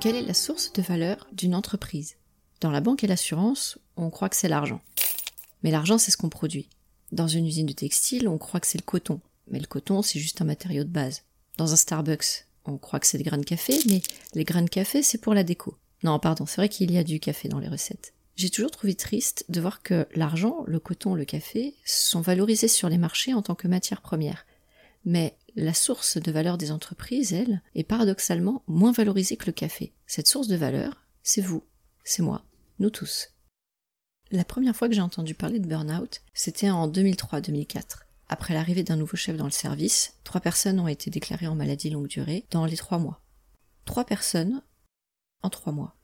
Quelle est la source de valeur d'une entreprise? Dans la banque et l'assurance, on croit que c'est l'argent. Mais l'argent, c'est ce qu'on produit. Dans une usine de textile, on croit que c'est le coton. Mais le coton, c'est juste un matériau de base. Dans un Starbucks, on croit que c'est des grains de café, mais les grains de café, c'est pour la déco. Non, pardon, c'est vrai qu'il y a du café dans les recettes. J'ai toujours trouvé triste de voir que l'argent, le coton, le café sont valorisés sur les marchés en tant que matière première. Mais la source de valeur des entreprises, elle, est paradoxalement moins valorisée que le café. Cette source de valeur, c'est vous, c'est moi, nous tous. La première fois que j'ai entendu parler de burn-out, c'était en 2003-2004. Après l'arrivée d'un nouveau chef dans le service, trois personnes ont été déclarées en maladie longue durée dans les trois mois. Trois personnes en trois mois.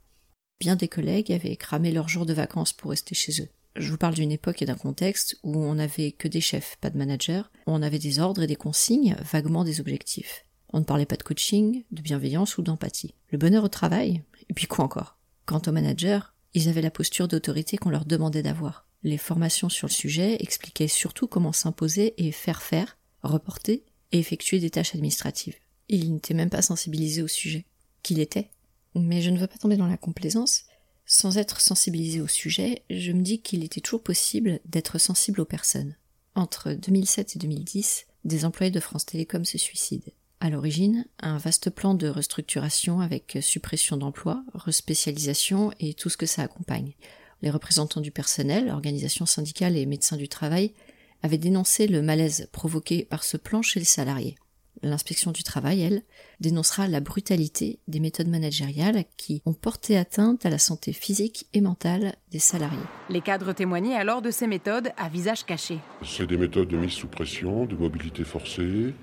Bien des collègues avaient cramé leurs jours de vacances pour rester chez eux. Je vous parle d'une époque et d'un contexte où on n'avait que des chefs, pas de managers, où on avait des ordres et des consignes, vaguement des objectifs. On ne parlait pas de coaching, de bienveillance ou d'empathie. Le bonheur au travail, et puis quoi encore? Quant aux managers, ils avaient la posture d'autorité qu'on leur demandait d'avoir. Les formations sur le sujet expliquaient surtout comment s'imposer et faire faire, reporter et effectuer des tâches administratives. Ils n'étaient même pas sensibilisés au sujet. Qu'il était. Mais je ne veux pas tomber dans la complaisance. Sans être sensibilisé au sujet, je me dis qu'il était toujours possible d'être sensible aux personnes. Entre 2007 et 2010, des employés de France Télécom se suicident. À l'origine, un vaste plan de restructuration avec suppression d'emplois, respécialisation et tout ce que ça accompagne. Les représentants du personnel, organisations syndicales et médecins du travail avaient dénoncé le malaise provoqué par ce plan chez les salariés. L'inspection du travail, elle, dénoncera la brutalité des méthodes managériales qui ont porté atteinte à la santé physique et mentale des salariés. Les cadres témoignaient alors de ces méthodes à visage caché. C'est des méthodes de mise sous pression, de mobilité forcée,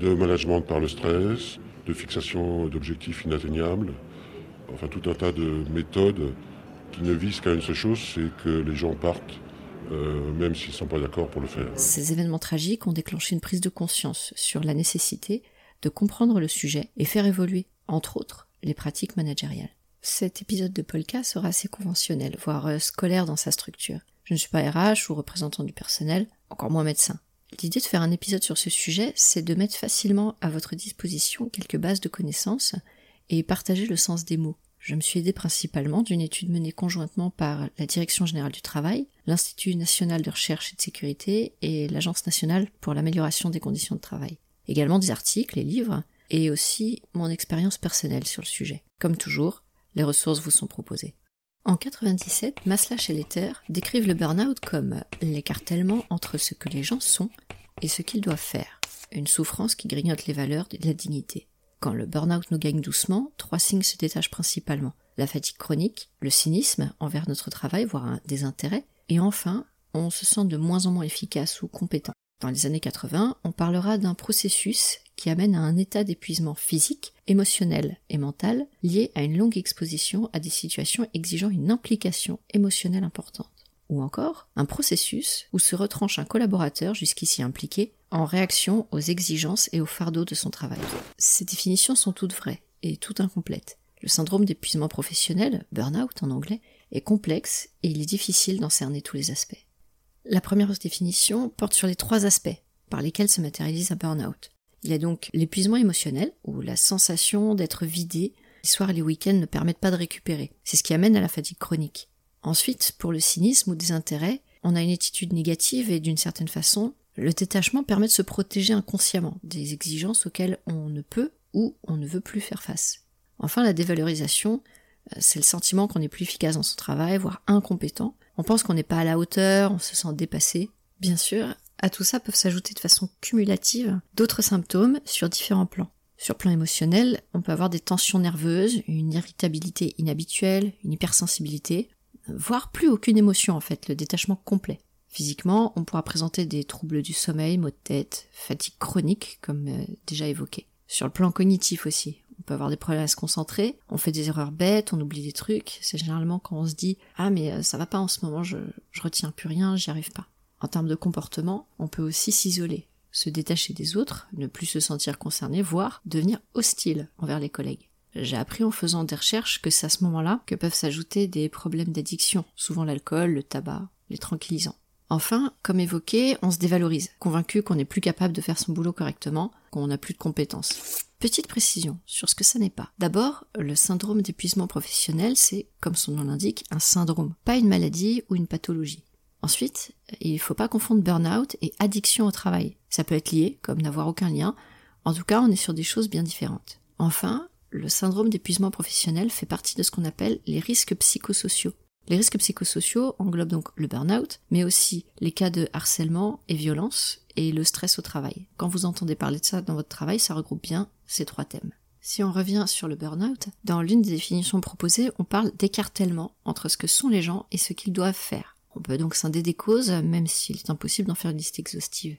de management par le stress, de fixation d'objectifs inatteignables, enfin tout un tas de méthodes qui ne visent qu'à une seule chose, c'est que les gens partent euh, même s'ils ne sont pas d'accord pour le faire. Ces événements tragiques ont déclenché une prise de conscience sur la nécessité de comprendre le sujet et faire évoluer, entre autres, les pratiques managériales. Cet épisode de Polka sera assez conventionnel, voire euh, scolaire dans sa structure. Je ne suis pas RH ou représentant du personnel, encore moins médecin. L'idée de faire un épisode sur ce sujet, c'est de mettre facilement à votre disposition quelques bases de connaissances et partager le sens des mots. Je me suis aidé principalement d'une étude menée conjointement par la Direction générale du travail, l'Institut national de recherche et de sécurité et l'Agence nationale pour l'amélioration des conditions de travail. Également des articles et livres, et aussi mon expérience personnelle sur le sujet. Comme toujours, les ressources vous sont proposées. En 97, Maslach et Letter décrivent le burn-out comme l'écartèlement entre ce que les gens sont et ce qu'ils doivent faire, une souffrance qui grignote les valeurs de la dignité. Quand le burn-out nous gagne doucement, trois signes se détachent principalement. La fatigue chronique, le cynisme envers notre travail, voire un désintérêt, et enfin, on se sent de moins en moins efficace ou compétent. Dans les années 80, on parlera d'un processus qui amène à un état d'épuisement physique, émotionnel et mental lié à une longue exposition à des situations exigeant une implication émotionnelle importante. Ou encore, un processus où se retranche un collaborateur jusqu'ici impliqué en réaction aux exigences et aux fardeaux de son travail. Ces définitions sont toutes vraies et toutes incomplètes. Le syndrome d'épuisement professionnel, burn-out en anglais, est complexe et il est difficile d'en cerner tous les aspects. La première définition porte sur les trois aspects par lesquels se matérialise un burn-out. Il y a donc l'épuisement émotionnel, où la sensation d'être vidé, les soirs et les week-ends ne permettent pas de récupérer. C'est ce qui amène à la fatigue chronique. Ensuite, pour le cynisme ou des intérêts, on a une attitude négative et d'une certaine façon, le détachement permet de se protéger inconsciemment des exigences auxquelles on ne peut ou on ne veut plus faire face. Enfin, la dévalorisation, euh, c'est le sentiment qu'on n'est plus efficace dans son travail, voire incompétent. On pense qu'on n'est pas à la hauteur, on se sent dépassé. Bien sûr, à tout ça peuvent s'ajouter de façon cumulative d'autres symptômes sur différents plans. Sur plan émotionnel, on peut avoir des tensions nerveuses, une irritabilité inhabituelle, une hypersensibilité, voire plus aucune émotion en fait, le détachement complet. Physiquement, on pourra présenter des troubles du sommeil, maux de tête, fatigue chronique, comme euh, déjà évoqué. Sur le plan cognitif aussi, on peut avoir des problèmes à se concentrer, on fait des erreurs bêtes, on oublie des trucs. C'est généralement quand on se dit ah mais euh, ça va pas en ce moment, je, je retiens plus rien, j'y arrive pas. En termes de comportement, on peut aussi s'isoler, se détacher des autres, ne plus se sentir concerné, voire devenir hostile envers les collègues. J'ai appris en faisant des recherches que c'est à ce moment-là que peuvent s'ajouter des problèmes d'addiction, souvent l'alcool, le tabac, les tranquillisants. Enfin, comme évoqué, on se dévalorise, convaincu qu'on n'est plus capable de faire son boulot correctement, qu'on n'a plus de compétences. Petite précision sur ce que ça n'est pas. D'abord, le syndrome d'épuisement professionnel, c'est, comme son nom l'indique, un syndrome, pas une maladie ou une pathologie. Ensuite, il ne faut pas confondre burn-out et addiction au travail. Ça peut être lié, comme n'avoir aucun lien. En tout cas, on est sur des choses bien différentes. Enfin, le syndrome d'épuisement professionnel fait partie de ce qu'on appelle les risques psychosociaux. Les risques psychosociaux englobent donc le burn-out, mais aussi les cas de harcèlement et violence et le stress au travail. Quand vous entendez parler de ça dans votre travail, ça regroupe bien ces trois thèmes. Si on revient sur le burn-out, dans l'une des définitions proposées, on parle d'écartèlement entre ce que sont les gens et ce qu'ils doivent faire. On peut donc scinder des causes, même s'il est impossible d'en faire une liste exhaustive.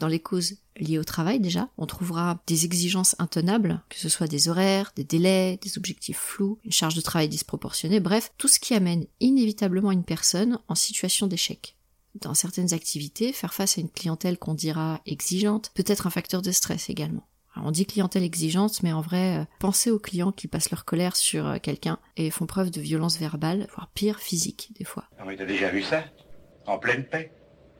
Dans les causes liées au travail déjà, on trouvera des exigences intenables, que ce soit des horaires, des délais, des objectifs flous, une charge de travail disproportionnée, bref, tout ce qui amène inévitablement une personne en situation d'échec. Dans certaines activités, faire face à une clientèle qu'on dira exigeante peut être un facteur de stress également. on dit clientèle exigeante, mais en vrai, euh, pensez aux clients qui passent leur colère sur euh, quelqu'un et font preuve de violence verbale, voire pire, physique, des fois. Ah t'as déjà vu ça? En pleine paix?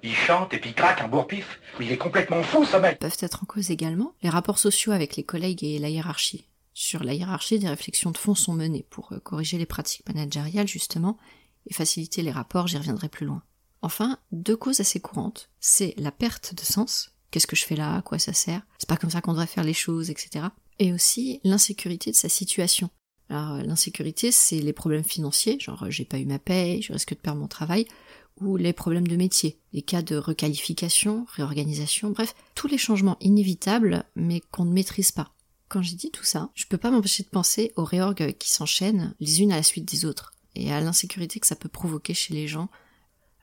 Il chante et puis craque un bourre-pif. Il est complètement fou, ce mec Peuvent être en cause également les rapports sociaux avec les collègues et la hiérarchie. Sur la hiérarchie, des réflexions de fond sont menées pour euh, corriger les pratiques managériales, justement, et faciliter les rapports, j'y reviendrai plus loin. Enfin, deux causes assez courantes. C'est la perte de sens. Qu'est-ce que je fais là? À quoi ça sert? C'est pas comme ça qu'on devrait faire les choses, etc. Et aussi l'insécurité de sa situation. Alors, euh, l'insécurité, c'est les problèmes financiers, genre j'ai pas eu ma paye, je risque de perdre mon travail, ou les problèmes de métier, les cas de requalification, réorganisation, bref, tous les changements inévitables mais qu'on ne maîtrise pas. Quand j'ai dit tout ça, je peux pas m'empêcher de penser aux réorgues qui s'enchaînent les unes à la suite des autres et à l'insécurité que ça peut provoquer chez les gens.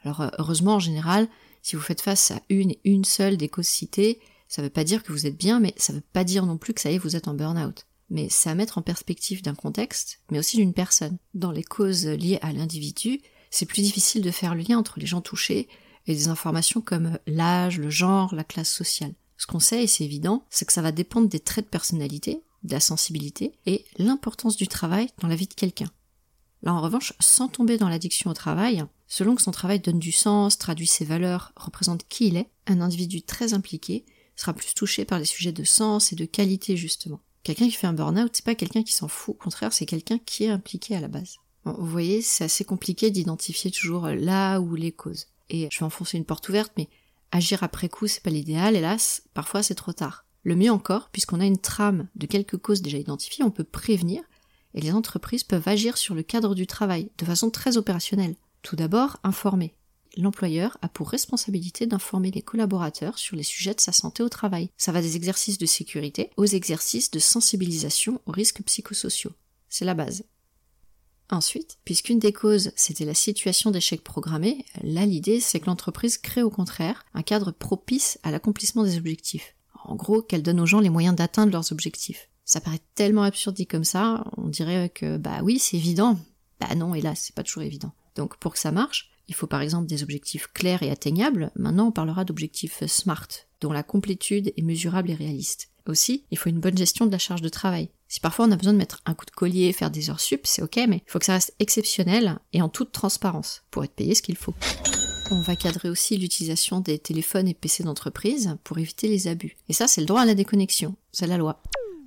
Alors euh, heureusement en général, si vous faites face à une et une seule des causes citées, ça veut pas dire que vous êtes bien, mais ça veut pas dire non plus que ça y est, vous êtes en burn-out. Mais c'est à mettre en perspective d'un contexte, mais aussi d'une personne. Dans les causes liées à l'individu, c'est plus difficile de faire le lien entre les gens touchés et des informations comme l'âge, le genre, la classe sociale. Ce qu'on sait, et c'est évident, c'est que ça va dépendre des traits de personnalité, de la sensibilité et l'importance du travail dans la vie de quelqu'un. Là, en revanche, sans tomber dans l'addiction au travail, selon que son travail donne du sens, traduit ses valeurs, représente qui il est, un individu très impliqué sera plus touché par les sujets de sens et de qualité, justement. Quelqu'un qui fait un burn-out, c'est pas quelqu'un qui s'en fout, au contraire, c'est quelqu'un qui est impliqué à la base vous voyez, c'est assez compliqué d'identifier toujours là où les causes. Et je vais enfoncer une porte ouverte, mais agir après coup, c'est pas l'idéal, hélas, parfois c'est trop tard. Le mieux encore, puisqu'on a une trame de quelques causes déjà identifiées, on peut prévenir, et les entreprises peuvent agir sur le cadre du travail, de façon très opérationnelle. Tout d'abord, informer. L'employeur a pour responsabilité d'informer les collaborateurs sur les sujets de sa santé au travail. Ça va des exercices de sécurité aux exercices de sensibilisation aux risques psychosociaux. C'est la base. Ensuite, puisqu'une des causes c'était la situation d'échec programmé, là l'idée c'est que l'entreprise crée au contraire un cadre propice à l'accomplissement des objectifs. En gros, qu'elle donne aux gens les moyens d'atteindre leurs objectifs. Ça paraît tellement absurde comme ça, on dirait que bah oui c'est évident. Bah non, hélas, c'est pas toujours évident. Donc pour que ça marche, il faut par exemple des objectifs clairs et atteignables. Maintenant on parlera d'objectifs SMART, dont la complétude est mesurable et réaliste. Aussi, il faut une bonne gestion de la charge de travail. Si parfois on a besoin de mettre un coup de collier, faire des heures sup, c'est ok, mais il faut que ça reste exceptionnel et en toute transparence pour être payé ce qu'il faut. On va cadrer aussi l'utilisation des téléphones et PC d'entreprise pour éviter les abus. Et ça, c'est le droit à la déconnexion. C'est la loi.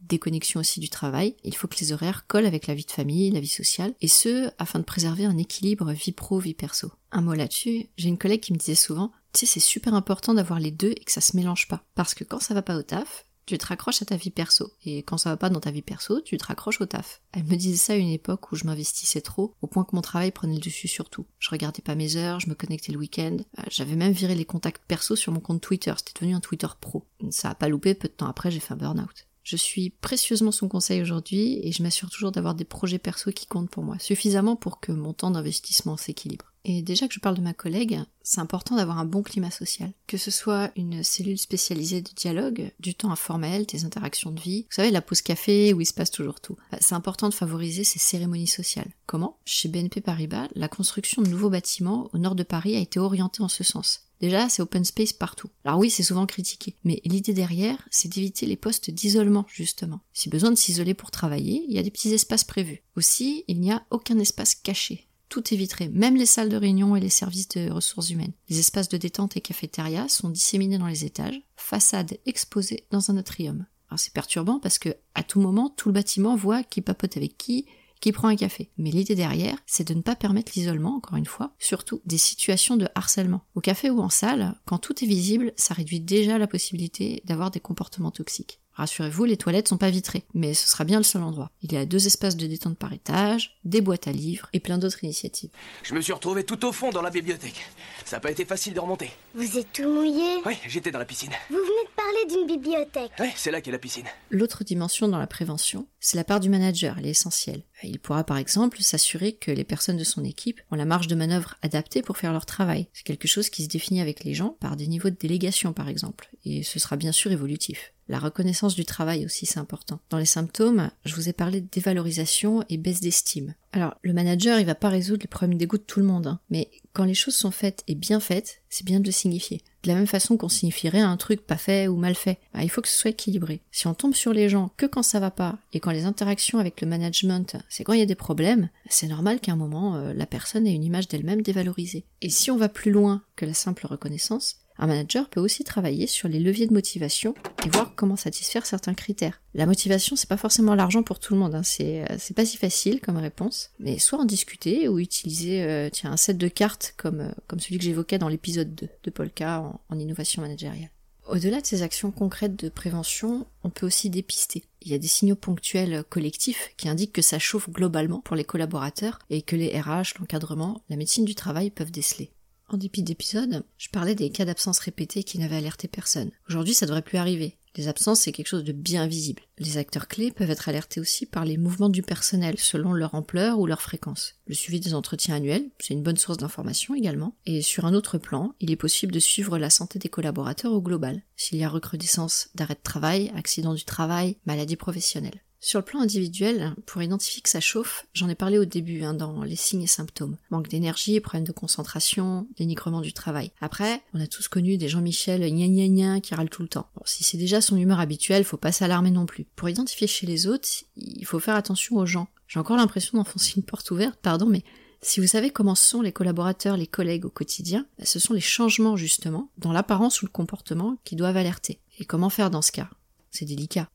Déconnexion aussi du travail. Il faut que les horaires collent avec la vie de famille, la vie sociale, et ce, afin de préserver un équilibre vie pro-vie perso. Un mot là-dessus, j'ai une collègue qui me disait souvent, tu sais, c'est super important d'avoir les deux et que ça se mélange pas. Parce que quand ça va pas au taf, tu te raccroches à ta vie perso. Et quand ça va pas dans ta vie perso, tu te raccroches au taf. Elle me disait ça à une époque où je m'investissais trop, au point que mon travail prenait le dessus sur tout. Je regardais pas mes heures, je me connectais le week-end. Euh, j'avais même viré les contacts perso sur mon compte Twitter. C'était devenu un Twitter pro. Ça a pas loupé, peu de temps après, j'ai fait un burn-out. Je suis précieusement son conseil aujourd'hui et je m'assure toujours d'avoir des projets perso qui comptent pour moi, suffisamment pour que mon temps d'investissement s'équilibre. Et déjà que je parle de ma collègue, c'est important d'avoir un bon climat social. Que ce soit une cellule spécialisée de dialogue, du temps informel, des interactions de vie. Vous savez, la pause café où il se passe toujours tout. Bah, c'est important de favoriser ces cérémonies sociales. Comment? Chez BNP Paribas, la construction de nouveaux bâtiments au nord de Paris a été orientée en ce sens. Déjà, c'est open space partout. Alors oui, c'est souvent critiqué, mais l'idée derrière, c'est d'éviter les postes d'isolement, justement. Si besoin de s'isoler pour travailler, il y a des petits espaces prévus. Aussi, il n'y a aucun espace caché tout éviterait, même les salles de réunion et les services de ressources humaines. Les espaces de détente et cafétéria sont disséminés dans les étages, façades exposées dans un atrium. c'est perturbant parce que à tout moment, tout le bâtiment voit qui papote avec qui, qui prend un café. Mais l'idée derrière, c'est de ne pas permettre l'isolement, encore une fois, surtout des situations de harcèlement. Au café ou en salle, quand tout est visible, ça réduit déjà la possibilité d'avoir des comportements toxiques. Rassurez-vous, les toilettes sont pas vitrées, mais ce sera bien le seul endroit. Il y a deux espaces de détente par étage, des boîtes à livres et plein d'autres initiatives. Je me suis retrouvé tout au fond dans la bibliothèque. Ça n'a pas été facile de remonter. Vous êtes tout mouillé Oui, j'étais dans la piscine. Vous venez de parler d'une bibliothèque. Oui, c'est là qu'est la piscine. L'autre dimension dans la prévention, c'est la part du manager, elle est essentielle. Il pourra par exemple s'assurer que les personnes de son équipe ont la marge de manœuvre adaptée pour faire leur travail. C'est quelque chose qui se définit avec les gens par des niveaux de délégation par exemple, et ce sera bien sûr évolutif. La reconnaissance du travail aussi, c'est important. Dans les symptômes, je vous ai parlé de dévalorisation et baisse d'estime. Alors, le manager, il va pas résoudre les problèmes d'égout de tout le monde, hein, mais quand les choses sont faites et bien faites, c'est bien de le signifier. De la même façon qu'on signifierait un truc pas fait ou mal fait. Bah, il faut que ce soit équilibré. Si on tombe sur les gens que quand ça va pas et quand les interactions avec le management, c'est quand il y a des problèmes, c'est normal qu'à un moment, euh, la personne ait une image d'elle-même dévalorisée. Et si on va plus loin que la simple reconnaissance, un manager peut aussi travailler sur les leviers de motivation et voir comment satisfaire certains critères. La motivation, c'est pas forcément l'argent pour tout le monde, hein. c'est, euh, c'est pas si facile comme réponse, mais soit en discuter ou utiliser euh, un set de cartes comme, euh, comme celui que j'évoquais dans l'épisode 2 de Polka en, en innovation managériale. Au-delà de ces actions concrètes de prévention, on peut aussi dépister. Il y a des signaux ponctuels collectifs qui indiquent que ça chauffe globalement pour les collaborateurs et que les RH, l'encadrement, la médecine du travail peuvent déceler. En dépit d'épisodes, je parlais des cas d'absence répétés qui n'avaient alerté personne. Aujourd'hui, ça devrait plus arriver. Les absences, c'est quelque chose de bien visible. Les acteurs clés peuvent être alertés aussi par les mouvements du personnel selon leur ampleur ou leur fréquence. Le suivi des entretiens annuels, c'est une bonne source d'information également. Et sur un autre plan, il est possible de suivre la santé des collaborateurs au global, s'il y a recrudescence d'arrêt de travail, accident du travail, maladie professionnelle. Sur le plan individuel, pour identifier que ça chauffe, j'en ai parlé au début hein, dans les signes et symptômes. Manque d'énergie, problème de concentration, dénigrement du travail. Après, on a tous connu des Jean-Michel gna gna gna qui râlent tout le temps. Si c'est déjà son humeur habituelle, faut pas s'alarmer non plus. Pour identifier chez les autres, il faut faire attention aux gens. J'ai encore l'impression d'enfoncer une porte ouverte, pardon, mais si vous savez comment sont les collaborateurs, les collègues au quotidien, bah, ce sont les changements justement, dans l'apparence ou le comportement, qui doivent alerter. Et comment faire dans ce cas? C'est délicat.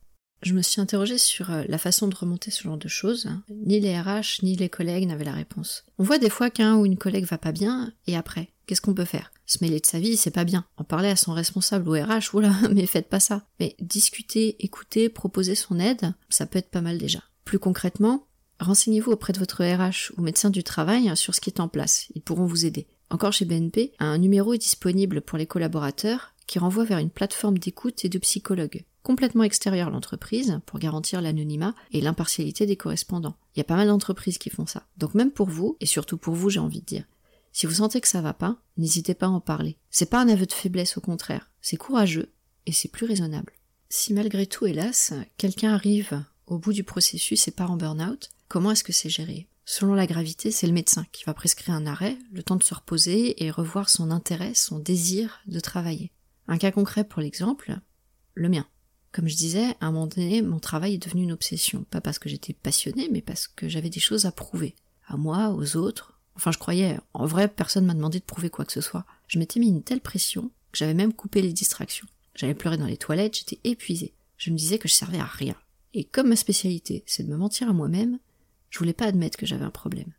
Je me suis interrogée sur euh, la façon de remonter ce genre de choses. Ni les RH ni les collègues n'avaient la réponse. On voit des fois qu'un ou une collègue va pas bien, et après, qu'est-ce qu'on peut faire? Se mêler de sa vie, c'est pas bien. En parler à son responsable ou RH, oula, mais faites pas ça. Mais discuter, écouter, proposer son aide, ça peut être pas mal déjà. Plus concrètement, renseignez-vous auprès de votre RH ou médecin du travail sur ce qui est en place. Ils pourront vous aider. Encore chez BNP, un numéro est disponible pour les collaborateurs qui renvoie vers une plateforme d'écoute et de psychologues complètement extérieur à l'entreprise pour garantir l'anonymat et l'impartialité des correspondants. Il y a pas mal d'entreprises qui font ça. Donc même pour vous, et surtout pour vous j'ai envie de dire, si vous sentez que ça va pas, n'hésitez pas à en parler. C'est pas un aveu de faiblesse au contraire, c'est courageux et c'est plus raisonnable. Si malgré tout, hélas, quelqu'un arrive au bout du processus et part en burn-out, comment est-ce que c'est géré? Selon la gravité, c'est le médecin qui va prescrire un arrêt, le temps de se reposer et revoir son intérêt, son désir de travailler. Un cas concret pour l'exemple, le mien. Comme je disais, à un moment donné, mon travail est devenu une obsession. Pas parce que j'étais passionnée, mais parce que j'avais des choses à prouver. À moi, aux autres. Enfin, je croyais. En vrai, personne m'a demandé de prouver quoi que ce soit. Je m'étais mis une telle pression que j'avais même coupé les distractions. J'allais pleurer dans les toilettes, j'étais épuisée. Je me disais que je servais à rien. Et comme ma spécialité, c'est de me mentir à moi-même, je voulais pas admettre que j'avais un problème.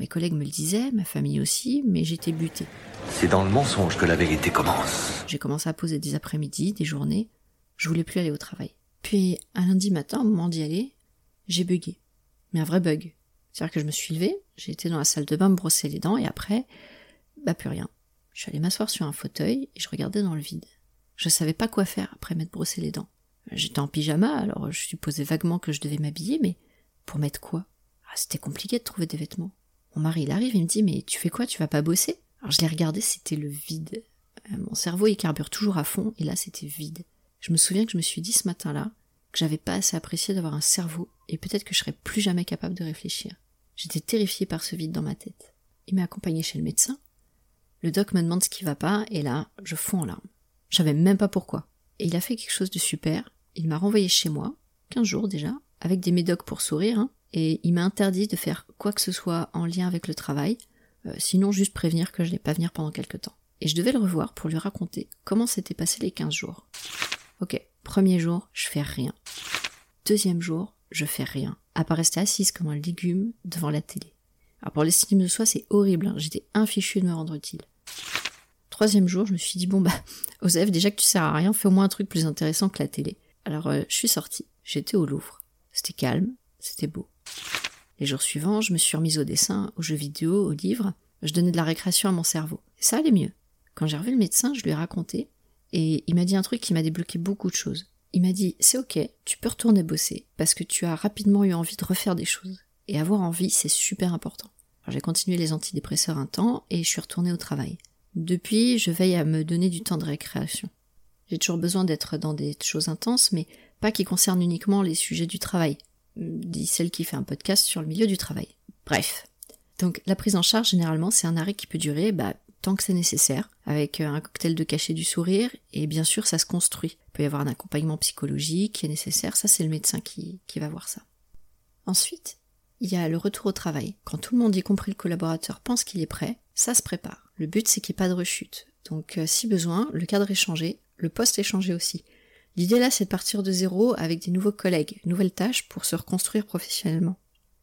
Mes collègues me le disaient, ma famille aussi, mais j'étais butée. C'est dans le mensonge que la vérité commence. J'ai commencé à poser des après-midi, des journées, je voulais plus aller au travail. Puis, un lundi matin, au moment d'y aller, j'ai bugué. Mais un vrai bug. C'est-à-dire que je me suis levée, j'ai été dans la salle de bain me brosser les dents et après, bah plus rien. Je suis allée m'asseoir sur un fauteuil et je regardais dans le vide. Je savais pas quoi faire après m'être brossé les dents. J'étais en pyjama, alors je supposais vaguement que je devais m'habiller, mais pour mettre quoi? Ah, C'était compliqué de trouver des vêtements. Mon mari, il arrive, il me dit, mais tu fais quoi? Tu vas pas bosser? Alors je l'ai regardé, c'était le vide. Euh, mon cerveau, il carbure toujours à fond, et là, c'était vide. Je me souviens que je me suis dit ce matin-là que j'avais pas assez apprécié d'avoir un cerveau et peut-être que je serais plus jamais capable de réfléchir. J'étais terrifiée par ce vide dans ma tête. Il m'a accompagné chez le médecin. Le doc me demande ce qui va pas et là, je fonds en larmes. Je savais même pas pourquoi. Et il a fait quelque chose de super. Il m'a renvoyé chez moi, 15 jours déjà, avec des médocs pour sourire, hein, et il m'a interdit de faire quoi que ce soit en lien avec le travail, euh, sinon juste prévenir que je n'allais pas venir pendant quelque temps. Et je devais le revoir pour lui raconter comment s'étaient passés les 15 jours. Ok, premier jour, je fais rien. deuxième jour, je fais rien, à part rester assise comme un légume devant la télé. Alors pour l'estime de soi, c'est horrible, hein. j'étais infichue de me rendre utile. Troisième jour, je me suis dit, bon bah, Osef, déjà que tu sers à rien, fais au moins un truc plus intéressant que la télé. Alors euh, je suis sortie, j'étais au Louvre. C'était calme, c'était beau. Les jours suivants, je me suis remise au dessin, aux jeux vidéo, aux livres. Je donnais de la récréation à mon cerveau. Ça allait mieux. Quand j'ai revu le médecin, je lui ai raconté, et il m'a dit un truc qui m'a débloqué beaucoup de choses. Il m'a dit, c'est ok, tu peux retourner bosser, parce que tu as rapidement eu envie de refaire des choses. Et avoir envie, c'est super important. J'ai continué les antidépresseurs un temps, et je suis retournée au travail. Depuis, je veille à me donner du temps de récréation. J'ai toujours besoin d'être dans des choses intenses, mais pas qui concernent uniquement les sujets du travail, dit celle qui fait un podcast sur le milieu du travail. Bref. Donc la prise en charge, généralement, c'est un arrêt qui peut durer bah, tant que c'est nécessaire, avec un cocktail de cachet du sourire, et bien sûr ça se construit. Il peut y avoir un accompagnement psychologique qui est nécessaire, ça c'est le médecin qui, qui va voir ça. Ensuite, il y a le retour au travail. Quand tout le monde, y compris le collaborateur, pense qu'il est prêt, ça se prépare. Le but c'est qu'il n'y ait pas de rechute. Donc euh, si besoin, le cadre est changé, le poste est changé aussi. L'idée là, c'est de partir de zéro avec des nouveaux collègues, nouvelles tâches pour se reconstruire professionnellement.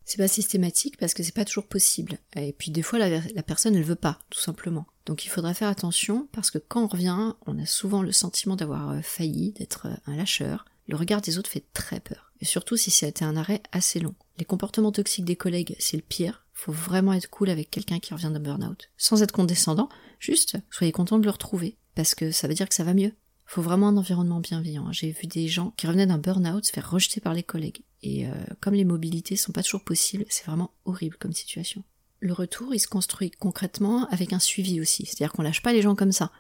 C'est pas systématique parce que c'est pas toujours possible. Et puis des fois, la, personne, elle veut pas, tout simplement. Donc il faudra faire attention parce que quand on revient, on a souvent le sentiment d'avoir euh, failli, d'être euh, un lâcheur. Le regard des autres fait très peur. Et surtout si c'était un arrêt assez long. Les comportements toxiques des collègues, c'est le pire. Faut vraiment être cool avec quelqu'un qui revient d'un burn-out. Sans être condescendant, juste soyez content de le retrouver. Parce que ça veut dire que ça va mieux faut vraiment un environnement bienveillant. J'ai vu des gens qui revenaient d'un burn-out se faire rejeter par les collègues. Et euh, comme les mobilités sont pas toujours possibles, c'est vraiment horrible comme situation. Le retour, il se construit concrètement avec un suivi aussi. C'est-à-dire qu'on lâche pas les gens comme ça.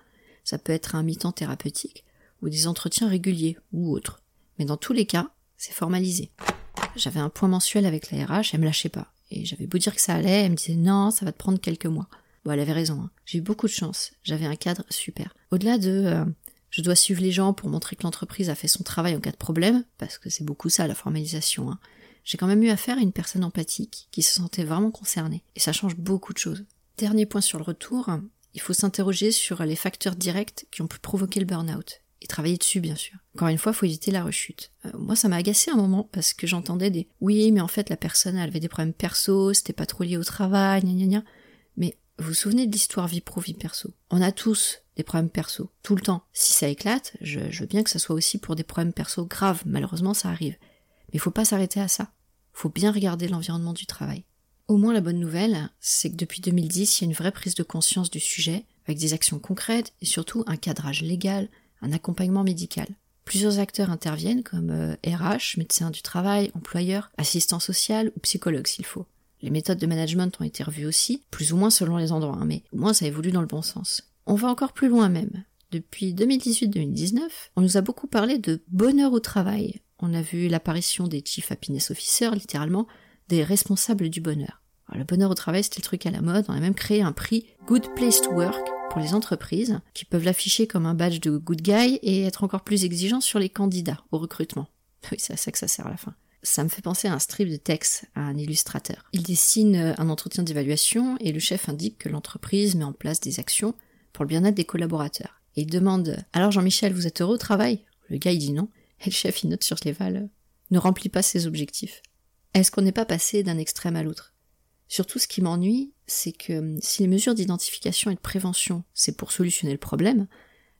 Ça peut être un mi-temps thérapeutique ou des entretiens réguliers ou autres. Mais dans tous les cas, c'est formalisé. J'avais un point mensuel avec la RH, elle me lâchait pas. Et j'avais beau dire que ça allait, elle me disait non, ça va te prendre quelques mois. Bon, elle avait raison. Hein. J'ai eu beaucoup de chance. J'avais un cadre super. Au-delà de euh, je dois suivre les gens pour montrer que l'entreprise a fait son travail en cas de problème, parce que c'est beaucoup ça la formalisation. Hein. J'ai quand même eu affaire à une personne empathique qui se sentait vraiment concernée, et ça change beaucoup de choses. Dernier point sur le retour, il faut s'interroger sur les facteurs directs qui ont pu provoquer le burn-out, et travailler dessus bien sûr. Encore une fois, il faut éviter la rechute. Euh, moi, ça m'a agacé un moment parce que j'entendais des oui, mais en fait la personne avait des problèmes perso, c'était pas trop lié au travail, gna gna gna. Vous vous souvenez de l'histoire vie pro vie perso? On a tous des problèmes perso, tout le temps. Si ça éclate, je, veux bien que ça soit aussi pour des problèmes perso graves, malheureusement ça arrive. Mais il faut pas s'arrêter à ça. Faut bien regarder l'environnement du travail. Au moins la bonne nouvelle, c'est que depuis 2010, il y a une vraie prise de conscience du sujet, avec des actions concrètes et surtout un cadrage légal, un accompagnement médical. Plusieurs acteurs interviennent comme RH, euh, médecin du travail, employeur, assistant social ou psychologue s'il faut. Les méthodes de management ont été revues aussi, plus ou moins selon les endroits, hein, mais au moins ça évolue dans le bon sens. On va encore plus loin même. Depuis 2018-2019, on nous a beaucoup parlé de bonheur au travail. On a vu l'apparition des Chief Happiness Officers, littéralement, des responsables du bonheur. le bonheur au travail, c'était le truc à la mode. On a même créé un prix Good Place to Work pour les entreprises, qui peuvent l'afficher comme un badge de good guy et être encore plus exigeants sur les candidats au recrutement. Oui, c'est à ça que ça sert à la fin. Ça me fait penser à un strip de texte, à un illustrateur. Il dessine un entretien d'évaluation et le chef indique que l'entreprise met en place des actions pour le bien-être des collaborateurs. Et il demande Alors Jean-Michel, vous êtes heureux au travail? Le gars il dit non. Et le chef il note sur les valeurs ne remplit pas ses objectifs. Est-ce qu'on n'est pas passé d'un extrême à l'autre? Surtout ce qui m'ennuie, c'est que hum, si les mesures d'identification et de prévention, c'est pour solutionner le problème,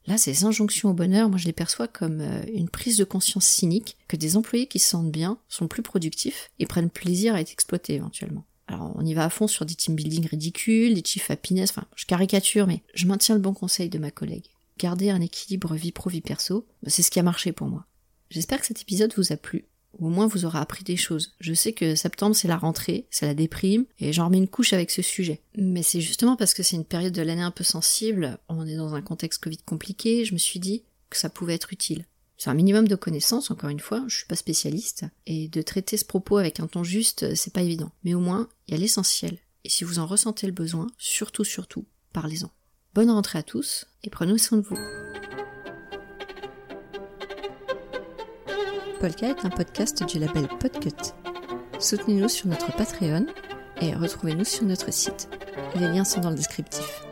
là ces injonctions au bonheur, moi je les perçois comme euh, une prise de conscience cynique que des employés qui se sentent bien sont plus productifs et prennent plaisir à être exploités éventuellement. Alors on y va à fond sur des team building ridicules, des chief happiness, enfin je caricature, mais je maintiens le bon conseil de ma collègue. Garder un équilibre vie pro vie perso, bah, c'est ce qui a marché pour moi. J'espère que cet épisode vous a plu, au moins vous aura appris des choses. Je sais que septembre c'est la rentrée, c'est la déprime, et j'en remets une couche avec ce sujet. Mais c'est justement parce que c'est une période de l'année un peu sensible, on est dans un contexte Covid compliqué, je me suis dit que ça pouvait être utile. C'est un minimum de connaissances, encore une fois, je suis pas spécialiste, et de traiter ce propos avec un ton juste, c'est pas évident. Mais au moins, il y a l'essentiel. Et si vous en ressentez le besoin, surtout, surtout, parlez-en. Bonne rentrée à tous, et prenez soin de vous. Polka est un podcast du label Podcut. Soutenez-nous sur notre Patreon et retrouvez-nous sur notre site. Les liens sont dans le descriptif.